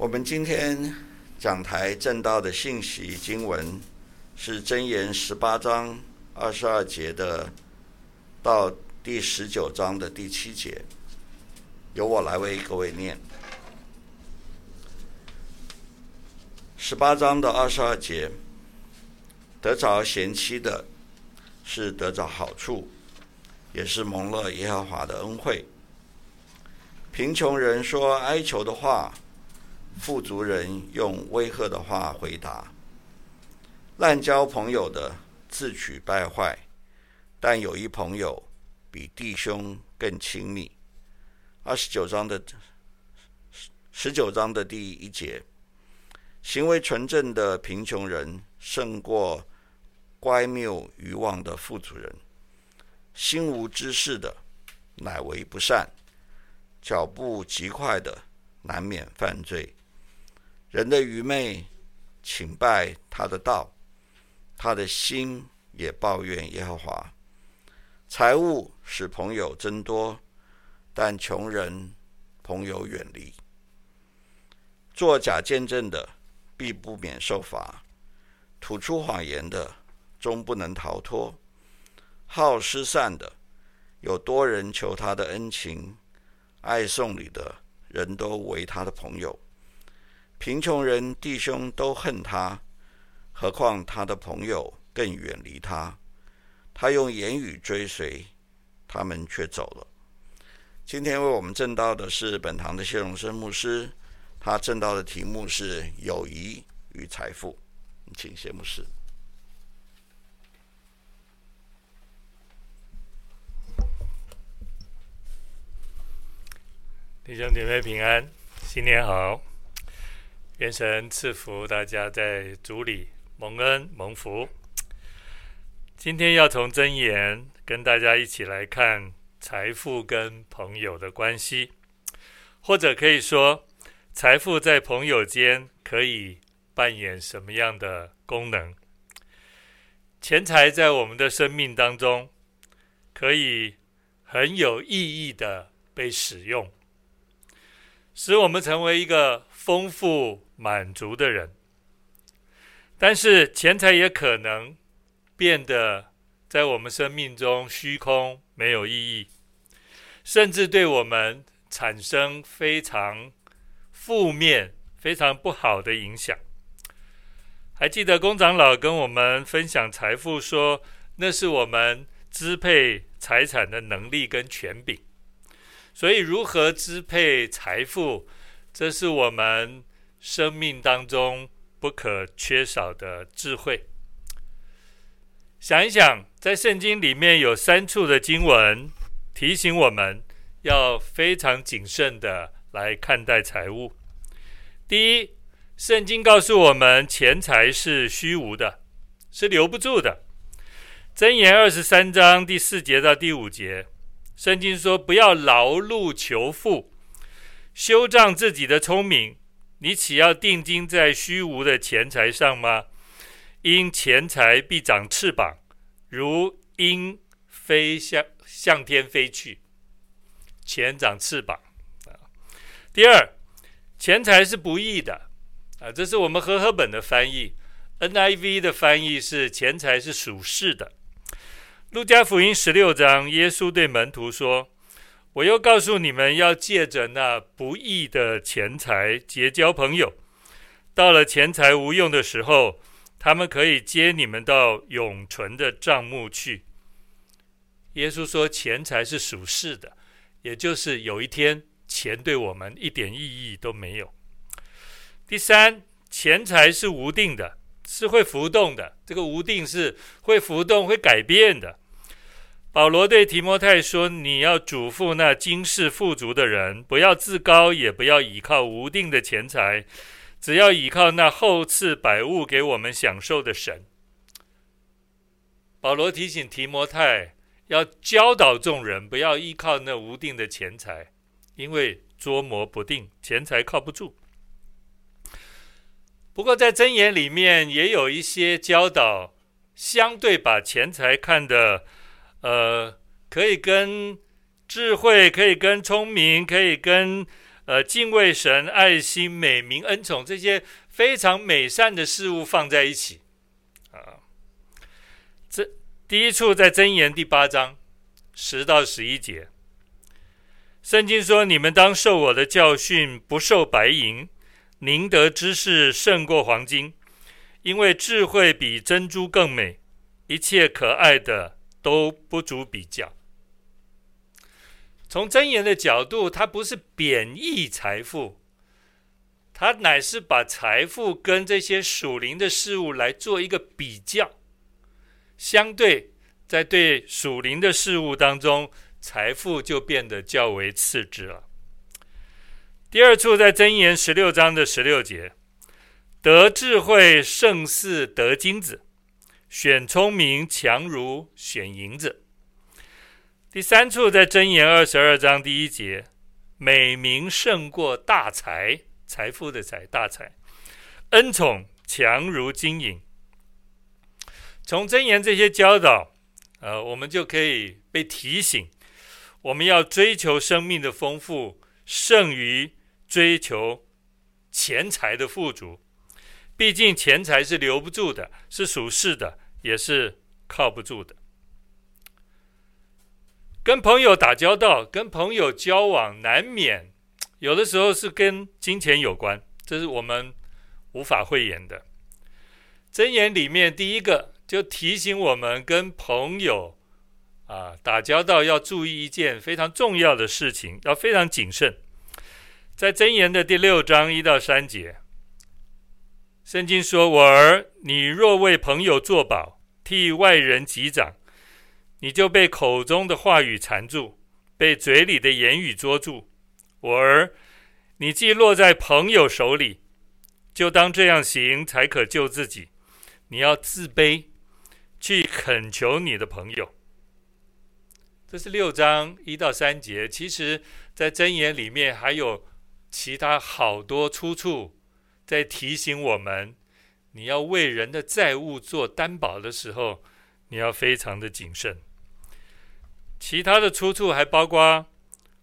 我们今天讲台正道的信息经文是箴言十八章二十二节的到第十九章的第七节，由我来为各位念。十八章的二十二节，得着贤妻的，是得着好处，也是蒙了耶和华的恩惠。贫穷人说哀求的话。富足人用威吓的话回答，滥交朋友的自取败坏，但有一朋友比弟兄更亲密。二十九章的十九章的第一节，行为纯正的贫穷人胜过乖谬愚妄的富足人。心无知识的乃为不善，脚步极快的难免犯罪。人的愚昧，请拜他的道，他的心也抱怨耶和华。财物使朋友增多，但穷人朋友远离。作假见证的必不免受罚，吐出谎言的终不能逃脱。好施散的有多人求他的恩情，爱送礼的人都为他的朋友。贫穷人弟兄都恨他，何况他的朋友更远离他。他用言语追随，他们却走了。今天为我们证道的是本堂的谢荣生牧师，他证道的题目是“友谊与财富”。请谢牧师。弟兄姐妹平安，新年好。愿神赐福大家在主里蒙恩蒙福。今天要从箴言跟大家一起来看财富跟朋友的关系，或者可以说，财富在朋友间可以扮演什么样的功能？钱财在我们的生命当中可以很有意义的被使用，使我们成为一个丰富。满足的人，但是钱财也可能变得在我们生命中虚空，没有意义，甚至对我们产生非常负面、非常不好的影响。还记得工长老跟我们分享财富说，那是我们支配财产的能力跟权柄，所以如何支配财富，这是我们。生命当中不可缺少的智慧。想一想，在圣经里面有三处的经文提醒我们要非常谨慎的来看待财物。第一，圣经告诉我们钱财是虚无的，是留不住的。箴言二十三章第四节到第五节，圣经说：“不要劳碌求富，修仗自己的聪明。”你岂要定睛在虚无的钱财上吗？因钱财必长翅膀，如鹰飞向向天飞去。钱长翅膀啊。第二，钱财是不义的啊，这是我们和合本的翻译，NIV 的翻译是钱财是属世的。路加福音十六章，耶稣对门徒说。我又告诉你们，要借着那不义的钱财结交朋友。到了钱财无用的时候，他们可以接你们到永存的帐目去。耶稣说，钱财是属世的，也就是有一天钱对我们一点意义都没有。第三，钱财是无定的，是会浮动的。这个无定是会浮动、会改变的。保罗对提摩太说：“你要嘱咐那今世富足的人，不要自高，也不要倚靠无定的钱财，只要倚靠那厚赐百物给我们享受的神。”保罗提醒提摩太要教导众人，不要依靠那无定的钱财，因为捉摸不定，钱财靠不住。不过在箴言里面也有一些教导，相对把钱财看得。呃，可以跟智慧，可以跟聪明，可以跟呃，敬畏神、爱心、美名、恩宠这些非常美善的事物放在一起啊。这第一处在箴言第八章十到十一节，圣经说：“你们当受我的教训，不受白银，宁得知识胜过黄金，因为智慧比珍珠更美。”一切可爱的都不足比较。从箴言的角度，它不是贬义财富，它乃是把财富跟这些属灵的事物来做一个比较。相对，在对属灵的事物当中，财富就变得较为次之了。第二处在箴言十六章的十六节，得智慧胜似得金子。选聪明强如选银子。第三处在箴言二十二章第一节，美名胜过大财，财富的财，大财，恩宠强如金银。从箴言这些教导，呃，我们就可以被提醒，我们要追求生命的丰富，胜于追求钱财的富足。毕竟钱财是留不住的，是属世的，也是靠不住的。跟朋友打交道，跟朋友交往，难免有的时候是跟金钱有关，这是我们无法讳言的。箴言里面第一个就提醒我们，跟朋友啊打交道要注意一件非常重要的事情，要非常谨慎。在箴言的第六章一到三节。圣经说：“我儿，你若为朋友作保，替外人击掌，你就被口中的话语缠住，被嘴里的言语捉住。我儿，你既落在朋友手里，就当这样行，才可救自己。你要自卑，去恳求你的朋友。”这是六章一到三节。其实，在箴言里面还有其他好多出处。在提醒我们，你要为人的债务做担保的时候，你要非常的谨慎。其他的出处还包括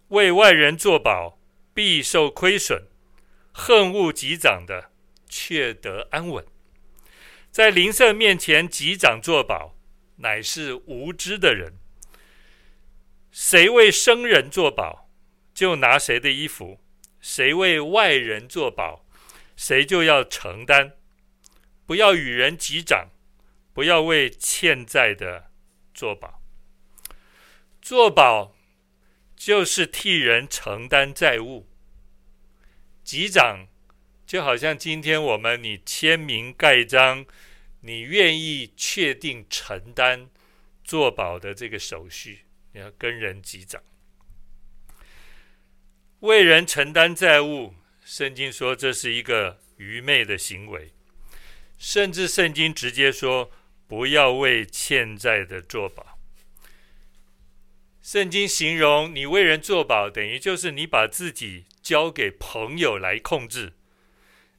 为外人作保，必受亏损；恨恶击掌的，却得安稳；在邻舍面前击掌作保，乃是无知的人。谁为生人作保，就拿谁的衣服；谁为外人作保，谁就要承担，不要与人击掌，不要为欠债的作保。作保就是替人承担债务，击掌就好像今天我们你签名盖章，你愿意确定承担作保的这个手续，你要跟人击掌，为人承担债务。圣经说这是一个愚昧的行为，甚至圣经直接说不要为欠债的作保。圣经形容你为人作保，等于就是你把自己交给朋友来控制，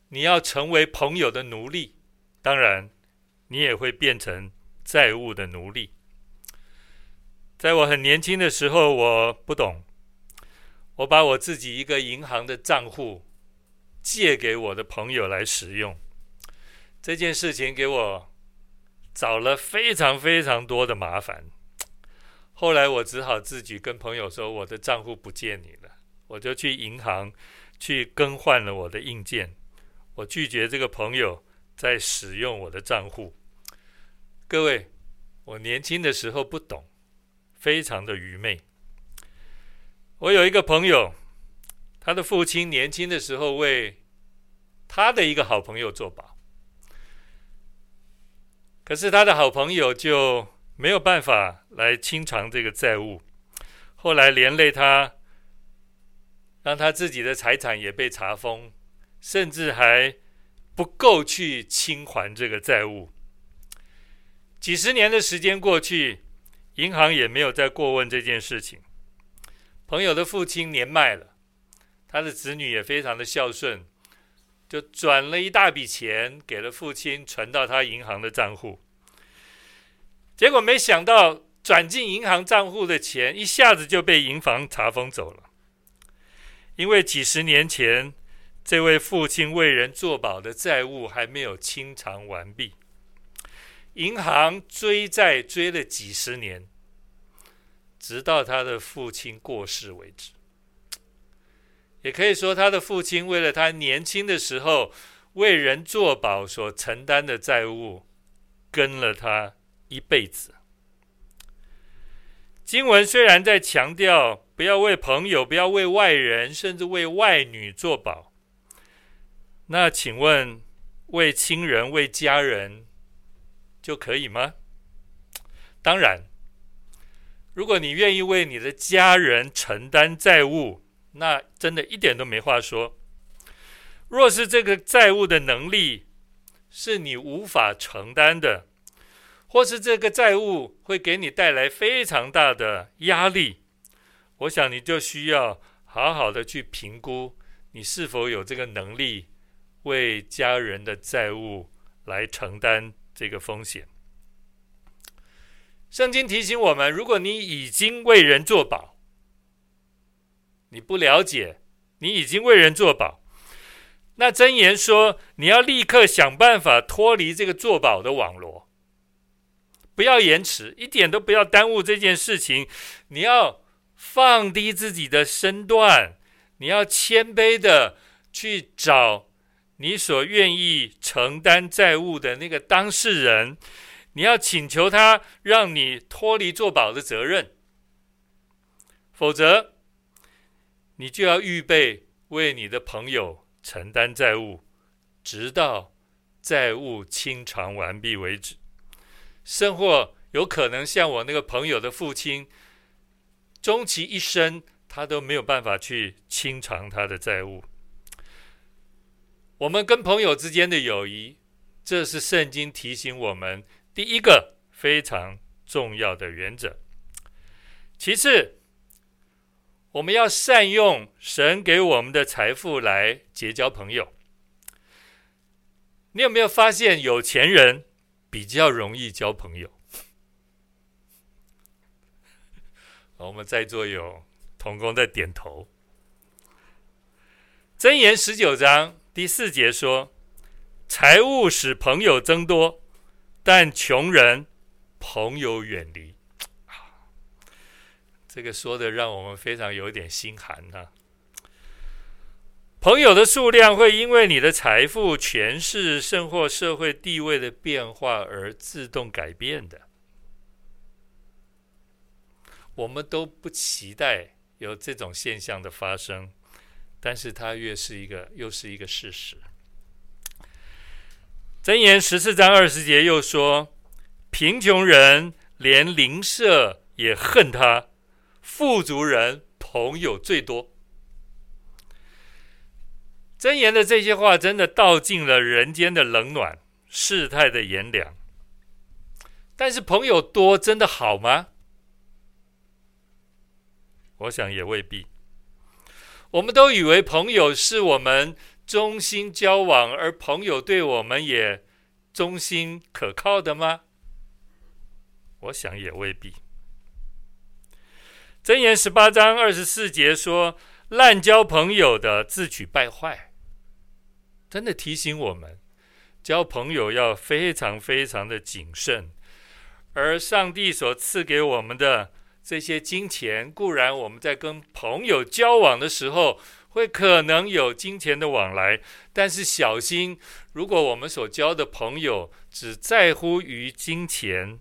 你要成为朋友的奴隶，当然你也会变成债务的奴隶。在我很年轻的时候，我不懂，我把我自己一个银行的账户。借给我的朋友来使用，这件事情给我找了非常非常多的麻烦。后来我只好自己跟朋友说：“我的账户不借你了。”我就去银行去更换了我的硬件，我拒绝这个朋友再使用我的账户。各位，我年轻的时候不懂，非常的愚昧。我有一个朋友。他的父亲年轻的时候为他的一个好朋友作保，可是他的好朋友就没有办法来清偿这个债务，后来连累他，让他自己的财产也被查封，甚至还不够去清还这个债务。几十年的时间过去，银行也没有再过问这件事情。朋友的父亲年迈了。他的子女也非常的孝顺，就转了一大笔钱给了父亲，存到他银行的账户。结果没想到转进银行账户的钱一下子就被银行查封走了。因为几十年前这位父亲为人作保的债务还没有清偿完毕，银行追债追了几十年，直到他的父亲过世为止。也可以说，他的父亲为了他年轻的时候为人作保所承担的债务，跟了他一辈子。经文虽然在强调不要为朋友、不要为外人，甚至为外女作保，那请问为亲人、为家人就可以吗？当然，如果你愿意为你的家人承担债务，那真的一点都没话说。若是这个债务的能力是你无法承担的，或是这个债务会给你带来非常大的压力，我想你就需要好好的去评估，你是否有这个能力为家人的债务来承担这个风险。圣经提醒我们，如果你已经为人作保，你不了解，你已经为人作保，那真言说你要立刻想办法脱离这个作保的网罗。不要延迟，一点都不要耽误这件事情。你要放低自己的身段，你要谦卑的去找你所愿意承担债务的那个当事人，你要请求他让你脱离作保的责任，否则你就要预备为你的朋友承担债务，直到债务清偿完毕为止。甚或有可能像我那个朋友的父亲，终其一生，他都没有办法去清偿他的债务。我们跟朋友之间的友谊，这是圣经提醒我们第一个非常重要的原则。其次，我们要善用神给我们的财富来结交朋友。你有没有发现有钱人比较容易交朋友。我们在座有同工在点头。箴言十九章第四节说：“财物使朋友增多，但穷人朋友远离。”这个说的让我们非常有点心寒啊。朋友的数量会因为你的财富、权势，甚或社会地位的变化而自动改变的。我们都不期待有这种现象的发生，但是它越是一个，又是一个事实。箴言十四章二十节又说：“贫穷人连邻舍也恨他，富足人朋友最多。”真言的这些话真的道尽了人间的冷暖、世态的炎凉。但是朋友多真的好吗？我想也未必。我们都以为朋友是我们忠心交往，而朋友对我们也忠心可靠的吗？我想也未必。箴言十八章二十四节说：“滥交朋友的，自取败坏。”真的提醒我们，交朋友要非常非常的谨慎。而上帝所赐给我们的这些金钱，固然我们在跟朋友交往的时候，会可能有金钱的往来，但是小心，如果我们所交的朋友只在乎于金钱，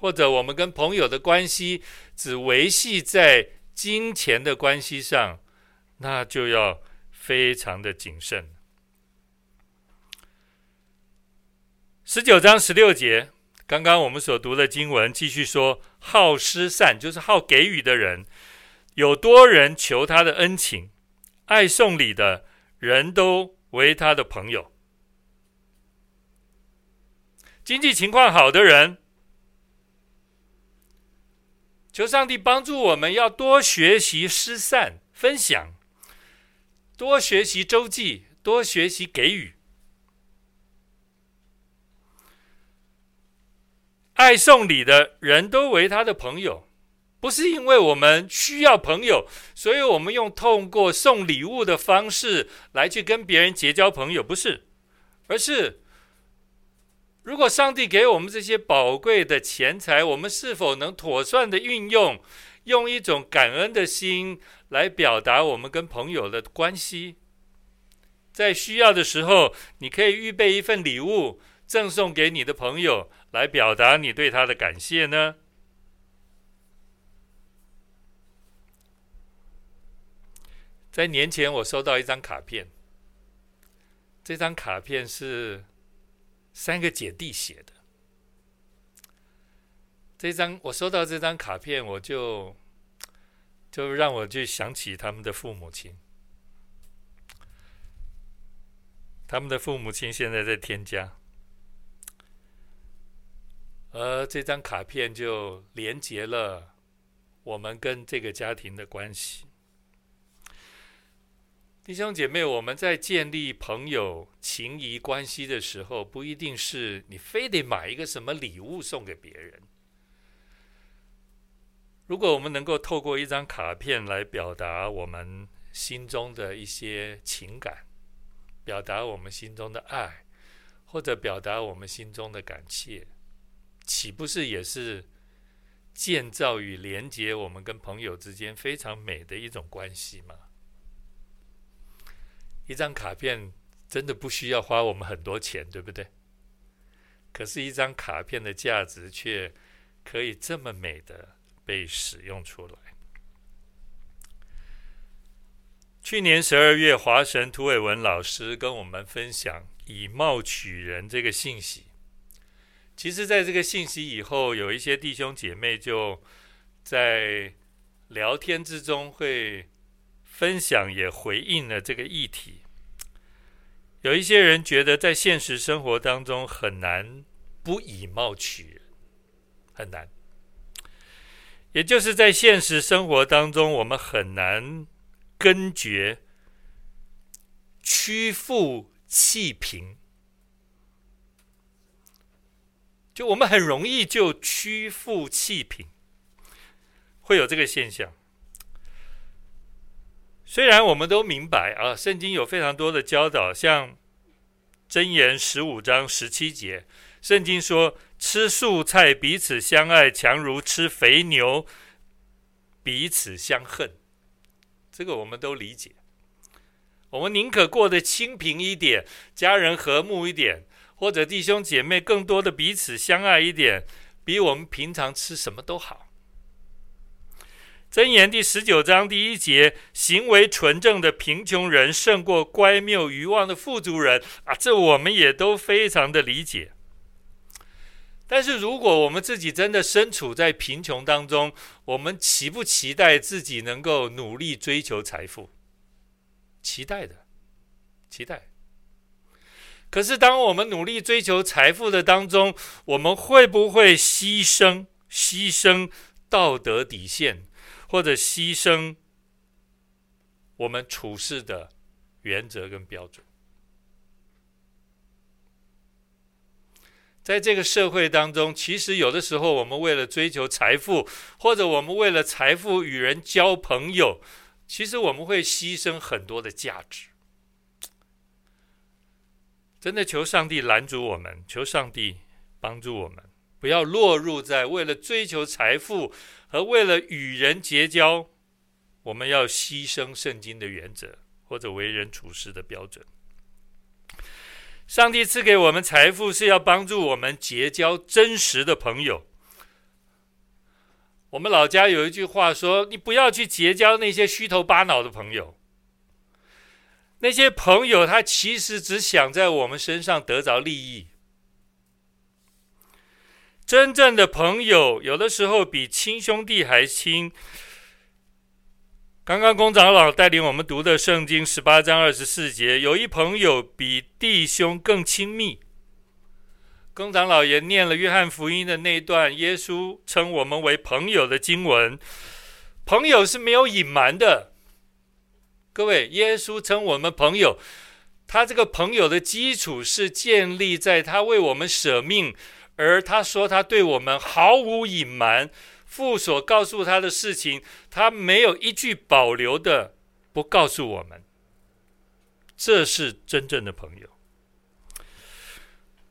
或者我们跟朋友的关系只维系在金钱的关系上，那就要非常的谨慎。十九章十六节，刚刚我们所读的经文继续说：好施善，就是好给予的人，有多人求他的恩情，爱送礼的人都为他的朋友。经济情况好的人，求上帝帮助我们，要多学习施善、分享，多学习周济，多学习给予。爱送礼的人都为他的朋友，不是因为我们需要朋友，所以我们用通过送礼物的方式来去跟别人结交朋友，不是，而是如果上帝给我们这些宝贵的钱财，我们是否能妥善的运用，用一种感恩的心来表达我们跟朋友的关系？在需要的时候，你可以预备一份礼物赠送给你的朋友，来表达你对他的感谢呢？在年前，我收到一张卡片。这张卡片是三个姐弟写的。这张我收到这张卡片，我就就让我去想起他们的父母亲。他们的父母亲现在在天家，而这张卡片就连接了我们跟这个家庭的关系。弟兄姐妹，我们在建立朋友情谊关系的时候，不一定是你非得买一个什么礼物送给别人。如果我们能够透过一张卡片来表达我们心中的一些情感，表达我们心中的爱，或者表达我们心中的感谢，岂不是也是建造与连接我们跟朋友之间非常美的一种关系吗？一张卡片真的不需要花我们很多钱，对不对？可是，一张卡片的价值却可以这么美的被使用出来。去年十二月，华神涂伟文老师跟我们分享“以貌取人”这个信息。其实，在这个信息以后，有一些弟兄姐妹就在聊天之中会。分享也回应了这个议题。有一些人觉得在现实生活当中很难不以貌取人，很难。也就是在现实生活当中，我们很难根绝屈富弃贫，就我们很容易就屈富弃贫，会有这个现象。虽然我们都明白啊，圣经有非常多的教导，像箴言十五章十七节，圣经说吃素菜彼此相爱，强如吃肥牛彼此相恨。这个我们都理解。我们宁可过得清贫一点，家人和睦一点，或者弟兄姐妹更多的彼此相爱一点，比我们平常吃什么都好。箴言第十九章第一节：行为纯正的贫穷人胜过乖谬愚妄的富足人啊！这我们也都非常的理解。但是，如果我们自己真的身处在贫穷当中，我们期不期待自己能够努力追求财富？期待的，期待。可是，当我们努力追求财富的当中，我们会不会牺牲牺牲道德底线？或者牺牲我们处事的原则跟标准，在这个社会当中，其实有的时候我们为了追求财富，或者我们为了财富与人交朋友，其实我们会牺牲很多的价值。真的求上帝拦阻我们，求上帝帮助我们，不要落入在为了追求财富。和为了与人结交，我们要牺牲圣经的原则或者为人处事的标准。上帝赐给我们财富是要帮助我们结交真实的朋友。我们老家有一句话说：“你不要去结交那些虚头巴脑的朋友。那些朋友他其实只想在我们身上得着利益。”真正的朋友，有的时候比亲兄弟还亲。刚刚龚长老带领我们读的圣经十八章二十四节，有一朋友比弟兄更亲密。龚长老也念了约翰福音的那段耶稣称我们为朋友的经文。朋友是没有隐瞒的，各位，耶稣称我们朋友，他这个朋友的基础是建立在他为我们舍命。而他说，他对我们毫无隐瞒，父所告诉他的事情，他没有一句保留的不告诉我们。这是真正的朋友。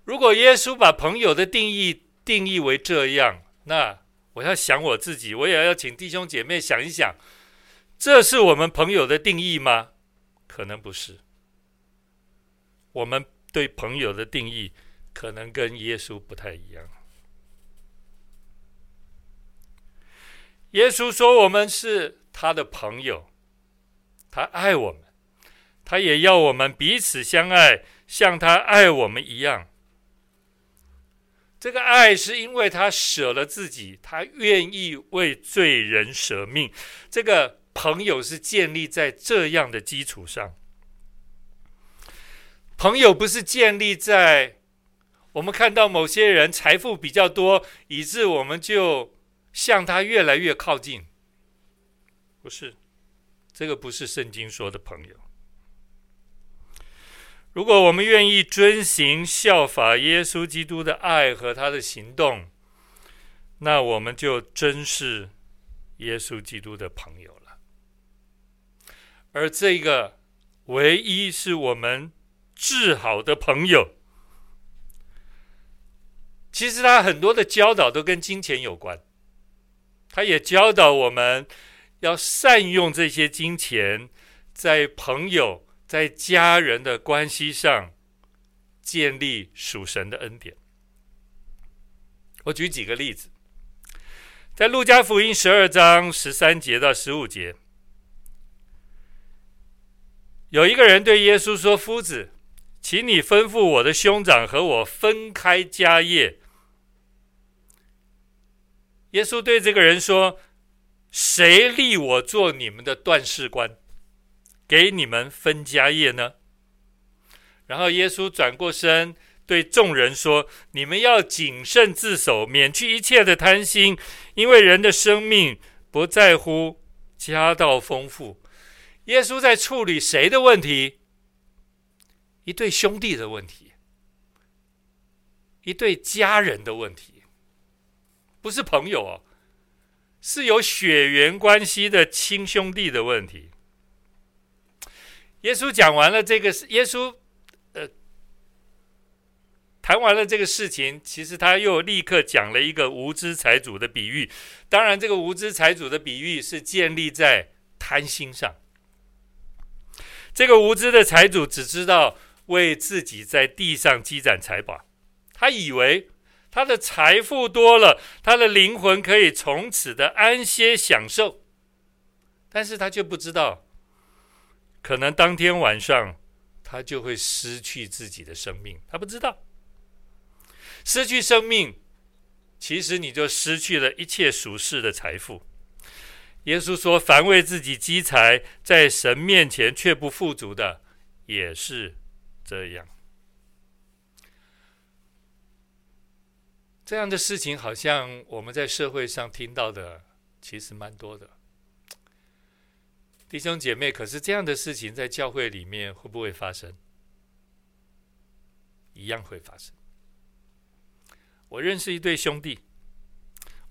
如果耶稣把朋友的定义定义为这样，那我要想我自己，我也要请弟兄姐妹想一想，这是我们朋友的定义吗？可能不是。我们对朋友的定义可能跟耶稣不太一样。耶稣说我们是他的朋友，他爱我们，他也要我们彼此相爱，像他爱我们一样。这个爱是因为他舍了自己，他愿意为罪人舍命。这个朋友是建立在这样的基础上。朋友不是建立在我们看到某些人财富比较多，以致我们就向他越来越靠近。不是，这个不是圣经说的朋友。如果我们愿意遵行效法耶稣基督的爱和他的行动，那我们就真是耶稣基督的朋友了。而这个唯一是我们至好的朋友，其实他很多的教导都跟金钱有关，他也教导我们要善用这些金钱，在朋友。在家人的关系上建立属神的恩典。我举几个例子，在路加福音十二章十三节到十五节，有一个人对耶稣说：“夫子，请你吩咐我的兄长和我分开家业。”耶稣对这个人说：“谁立我做你们的断事官？”给你们分家业呢？然后耶稣转过身对众人说：“你们要谨慎自守，免去一切的贪心，因为人的生命不在乎家道丰富。”耶稣在处理谁的问题？一对兄弟的问题，一对家人的问题，不是朋友哦，是有血缘关系的亲兄弟的问题。耶稣讲完了这个，耶稣呃谈完了这个事情，其实他又立刻讲了一个无知财主的比喻。当然，这个无知财主的比喻是建立在贪心上。这个无知的财主只知道为自己在地上积攒财宝，他以为他的财富多了，他的灵魂可以从此的安歇享受，但是他却不知道。可能当天晚上，他就会失去自己的生命。他不知道，失去生命，其实你就失去了一切俗世的财富。耶稣说：“凡为自己积财，在神面前却不富足的，也是这样。”这样的事情，好像我们在社会上听到的，其实蛮多的。弟兄姐妹，可是这样的事情在教会里面会不会发生？一样会发生。我认识一对兄弟，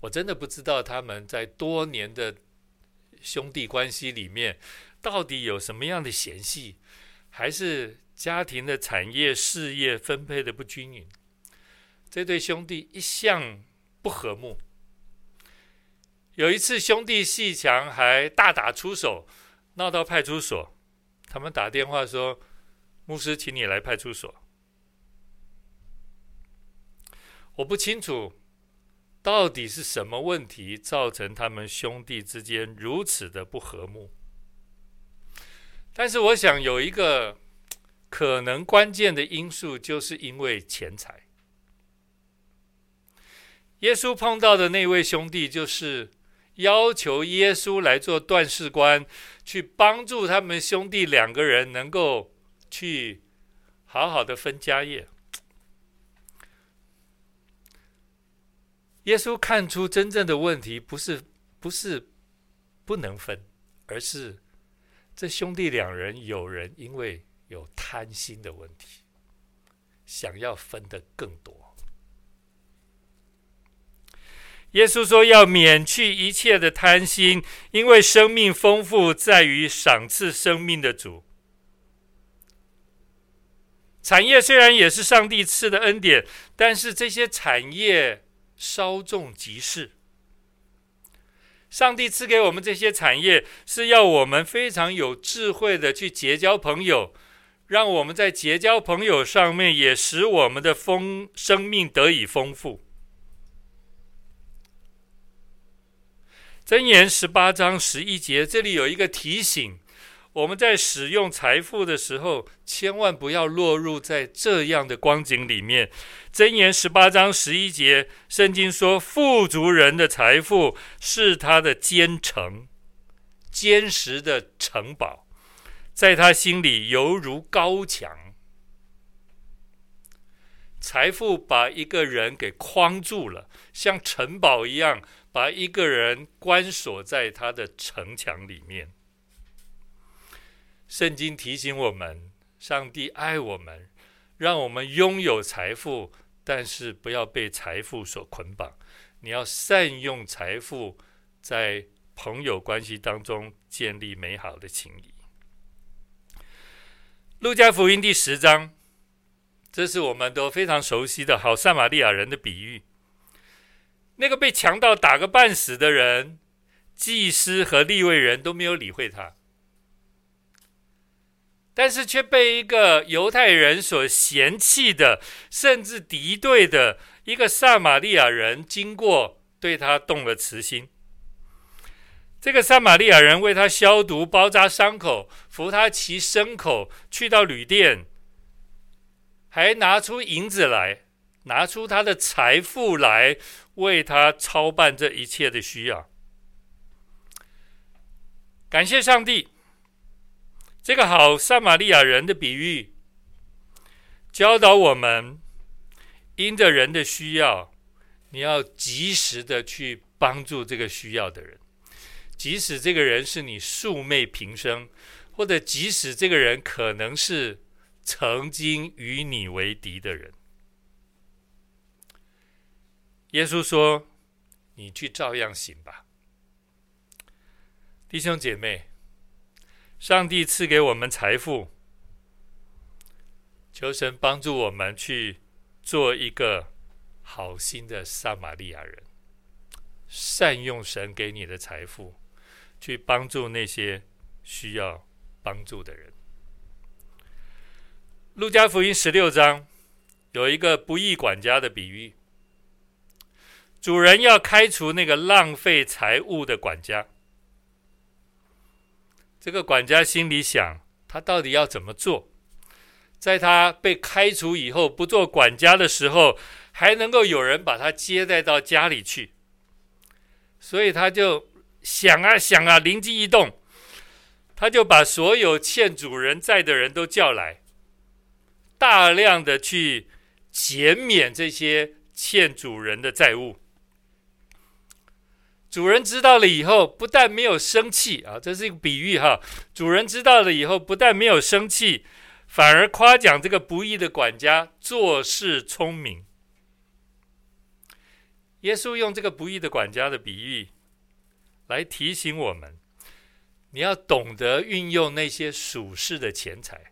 我真的不知道他们在多年的兄弟关系里面到底有什么样的嫌隙，还是家庭的产业事业分配的不均匀？这对兄弟一向不和睦。有一次兄弟鬩墙还大打出手。闹到派出所，他们打电话说：“牧师，请你来派出所。”我不清楚到底是什么问题造成他们兄弟之间如此的不和睦。但是我想有一个可能关键的因素，就是因为钱财。耶稣碰到的那位兄弟就是。要求耶稣来做断事官，去帮助他们兄弟两个人能够去好好的分家业。耶稣看出真正的问题不是不是不能分，而是这兄弟两人有人因为有贪心的问题，想要分得更多。耶稣说要免去一切的贪心，因为生命丰富在于赏赐生命的主。产业虽然也是上帝赐的恩典，但是这些产业稍纵即逝。上帝赐给我们这些产业，是要我们非常有智慧的去结交朋友，让我们在结交朋友上面也使我们的丰生命得以丰富。箴言十八章十一节，这里有一个提醒。我们在使用财富的时候，千万不要落入在这样的光景里面。箴言十八章十一节，圣经说：“富足人的财富是他的坚城，坚实的城堡，在他心里犹如高墙。财富把一个人给框住了，像城堡一样，把一个人关锁在他的城墙里面。”圣经提醒我们，上帝爱我们，让我们拥有财富，但是不要被财富所捆绑。你要善用财富，在朋友关系当中建立美好的情谊。路加福音第十章，这是我们都非常熟悉的好撒玛利亚人的比喻。那个被强盗打个半死的人，祭司和利未人都没有理会他。但是却被一个犹太人所嫌弃的，甚至敌对的一个撒玛利亚人经过，对他动了慈心。这个撒玛利亚人为他消毒、包扎伤口，扶他骑牲口去到旅店，还拿出银子来，拿出他的财富来为他操办这一切的需要。感谢上帝。这个好撒玛利亚人的比喻，教导我们，因着人的需要，你要及时的去帮助这个需要的人，即使这个人是你素昧平生，或者即使这个人可能是曾经与你为敌的人。耶稣说：“你去照样行吧。”弟兄姐妹。上帝赐给我们财富，求神帮助我们去做一个好心的撒玛利亚人，善用神给你的财富，去帮助那些需要帮助的人。路加福音十六章有一个不义管家的比喻，主人要开除那个浪费财物的管家。这个管家心里想：他到底要怎么做？在他被开除以后，不做管家的时候，还能够有人把他接待到家里去。所以他就想啊想啊，灵机一动，他就把所有欠主人债的人都叫来，大量的去减免这些欠主人的债务。主人知道了以后，不但没有生气啊，这是一个比喻哈。主人知道了以后，不但没有生气，反而夸奖这个不义的管家做事聪明。耶稣用这个不义的管家的比喻来提醒我们：你要懂得运用那些属世的钱财。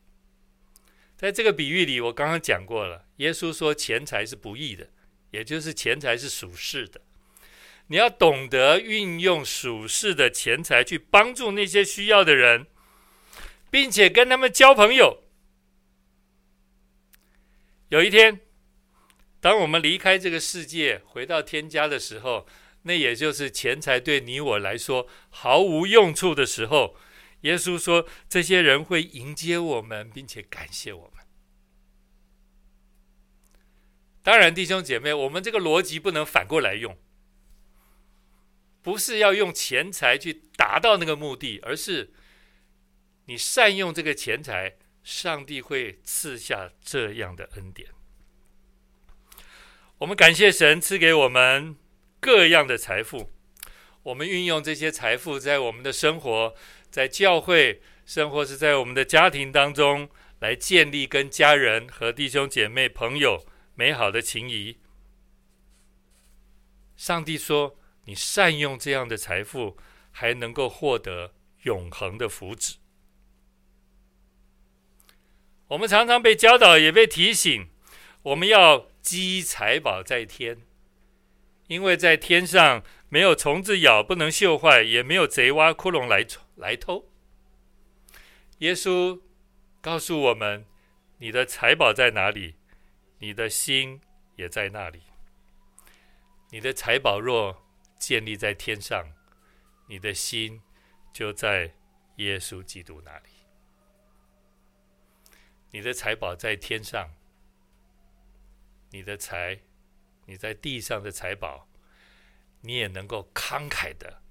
在这个比喻里，我刚刚讲过了，耶稣说钱财是不义的，也就是钱财是属世的。你要懂得运用属世的钱财去帮助那些需要的人，并且跟他们交朋友。有一天，当我们离开这个世界，回到天家的时候，那也就是钱财对你我来说毫无用处的时候。耶稣说，这些人会迎接我们，并且感谢我们。当然，弟兄姐妹，我们这个逻辑不能反过来用。不是要用钱财去达到那个目的，而是你善用这个钱财，上帝会赐下这样的恩典。我们感谢神赐给我们各样的财富，我们运用这些财富在我们的生活，在教会生活，是在我们的家庭当中，来建立跟家人和弟兄姐妹朋友美好的情谊。上帝说，你善用这样的财富，还能够获得永恒的福祉。我们常常被教导，也被提醒，我们要积财宝在天，因为在天上没有虫子咬，不能锈坏，也没有贼挖窟窿来来偷。耶稣告诉我们：“你的财宝在哪里，你的心也在那里。你的财宝若建立在天上，你的心就在耶稣基督那里。你的财宝在天上，你的财，你在地上的财宝，你也能够慷慨的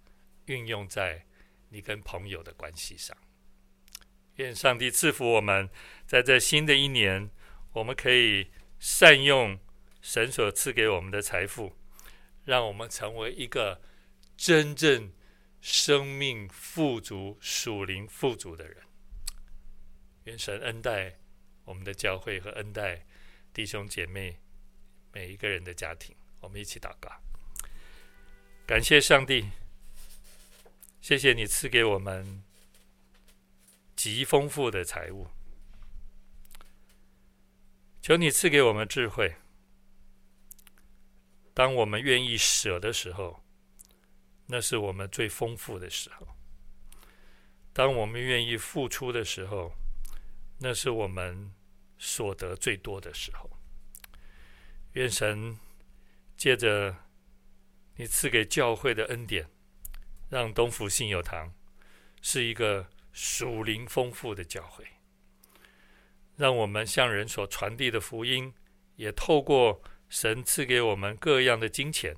运用在你跟朋友的关系上。”愿上帝赐福我们，在这新的一年，我们可以善用神所赐给我们的财富，让我们成为一个真正生命富足、属灵富足的人。愿神恩待我们的教会和恩待弟兄姐妹每一个人的家庭。我们一起祷告，感谢上帝，谢谢你赐给我们。极丰富的财物，求你赐给我们智慧。当我们愿意舍的时候，那是我们最丰富的时候；当我们愿意付出的时候，那是我们所得最多的时候。愿神借着你赐给教会的恩典，让东福信友堂是一个。属灵丰富的教会，让我们向人所传递的福音，也透过神赐给我们各样的金钱，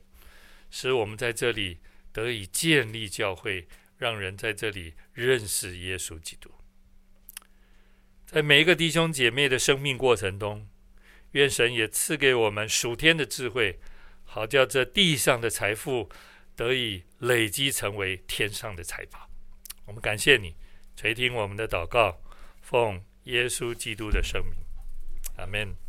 使我们在这里得以建立教会，让人在这里认识耶稣基督。在每一个弟兄姐妹的生命过程中，愿神也赐给我们属天的智慧，好叫这地上的财富得以累积成为天上的财宝。我们感谢你。垂听我们的祷告，奉耶稣基督的圣名，阿门。